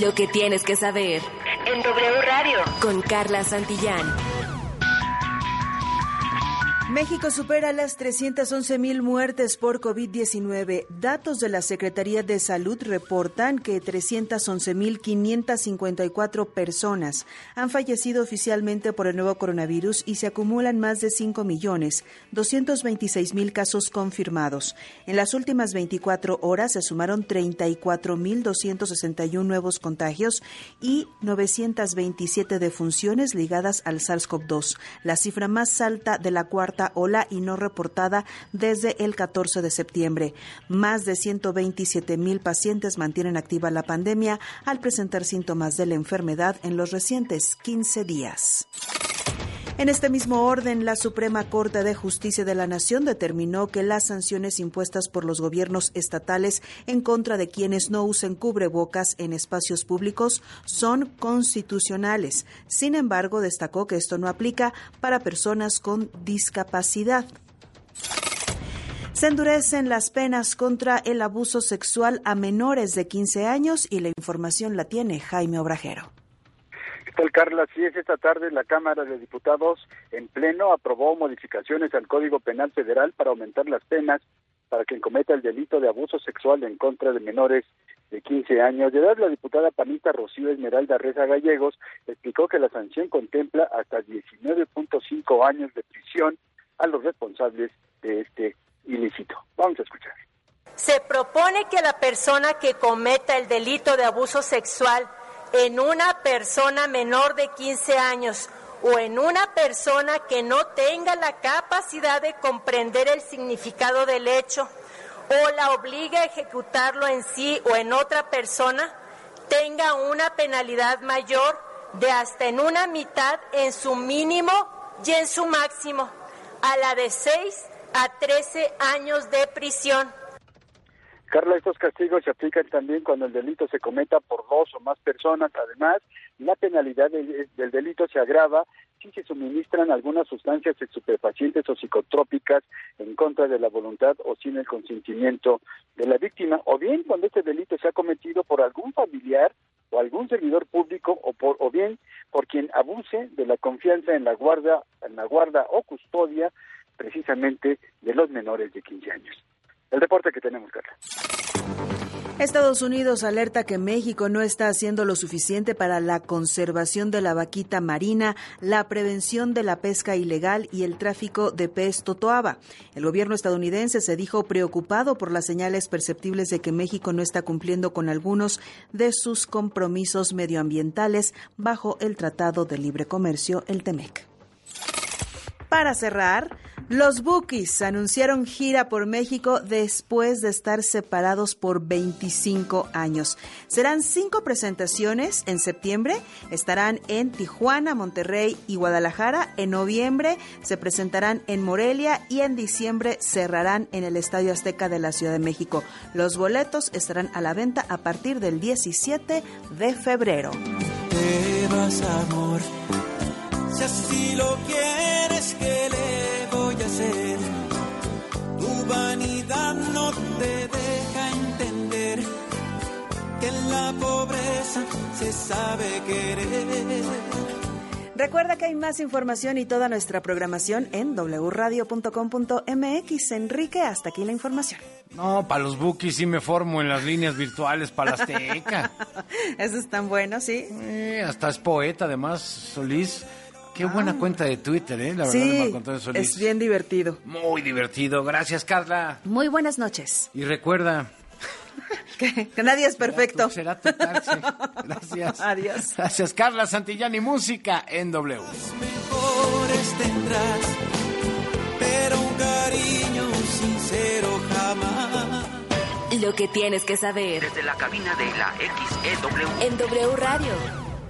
Lo que tienes que saber. En W Radio. Con Carla Santillán. México supera las 311 mil muertes por COVID-19. Datos de la Secretaría de Salud reportan que 311 mil 554 personas han fallecido oficialmente por el nuevo coronavirus y se acumulan más de 5 millones 226 mil casos confirmados. En las últimas 24 horas se sumaron 34 mil 261 nuevos contagios y 927 defunciones ligadas al SARS-CoV-2, la cifra más alta de la cuarta ola y no reportada desde el 14 de septiembre. Más de 127 mil pacientes mantienen activa la pandemia al presentar síntomas de la enfermedad en los recientes 15 días. En este mismo orden, la Suprema Corte de Justicia de la Nación determinó que las sanciones impuestas por los gobiernos estatales en contra de quienes no usen cubrebocas en espacios públicos son constitucionales. Sin embargo, destacó que esto no aplica para personas con discapacidad. Se endurecen las penas contra el abuso sexual a menores de 15 años y la información la tiene Jaime Obrajero. El Carla? Sí, es esta tarde la Cámara de Diputados en pleno aprobó modificaciones al Código Penal Federal para aumentar las penas para quien cometa el delito de abuso sexual en contra de menores de 15 años de edad. La diputada panista Rocío Esmeralda Reza Gallegos explicó que la sanción contempla hasta 19.5 años de prisión a los responsables de este ilícito. Vamos a escuchar. Se propone que la persona que cometa el delito de abuso sexual en una persona menor de 15 años o en una persona que no tenga la capacidad de comprender el significado del hecho o la obligue a ejecutarlo en sí o en otra persona, tenga una penalidad mayor de hasta en una mitad en su mínimo y en su máximo, a la de 6 a 13 años de prisión Carla, estos castigos se aplican también cuando el delito se cometa por dos o más personas. Además, la penalidad del, delito se agrava si se suministran algunas sustancias estupefacientes o psicotrópicas en contra de la voluntad o sin el consentimiento de la víctima, o bien cuando este delito se ha cometido por algún familiar o algún servidor público o por o bien por quien abuse de la confianza en la guarda en la guarda o custodia precisamente de los menores de 15 años el deporte que tenemos, Carla. Estados Unidos alerta que México no está haciendo lo suficiente para la conservación de la vaquita marina, la prevención de la pesca ilegal y el tráfico de pez totoaba. El gobierno estadounidense se dijo preocupado por las señales perceptibles de que México no está cumpliendo con algunos de sus compromisos medioambientales bajo el Tratado de Libre Comercio, el TEMEC. Para cerrar, los Bookies anunciaron gira por México después de estar separados por 25 años. Serán cinco presentaciones en septiembre. Estarán en Tijuana, Monterrey y Guadalajara. En noviembre se presentarán en Morelia y en diciembre cerrarán en el Estadio Azteca de la Ciudad de México. Los boletos estarán a la venta a partir del 17 de febrero. amor, se sabe querer. Recuerda que hay más información y toda nuestra programación en wradio.com.mx. Enrique, hasta aquí la información. No, para los bookies sí me formo en las líneas virtuales para la Azteca. Eso es tan bueno, sí. hasta es poeta, además, Solís. Qué buena ah. cuenta de Twitter, ¿eh? La verdad, sí, es bien divertido. Muy divertido. Gracias, Carla. Muy buenas noches. Y recuerda... que, nadie es perfecto. será tu Gracias. Adiós. Gracias, Carla Santillán y Música en W. mejores tendrás, pero un cariño sincero jamás. Lo que tienes que saber. Desde la cabina de la XEW. En W Radio.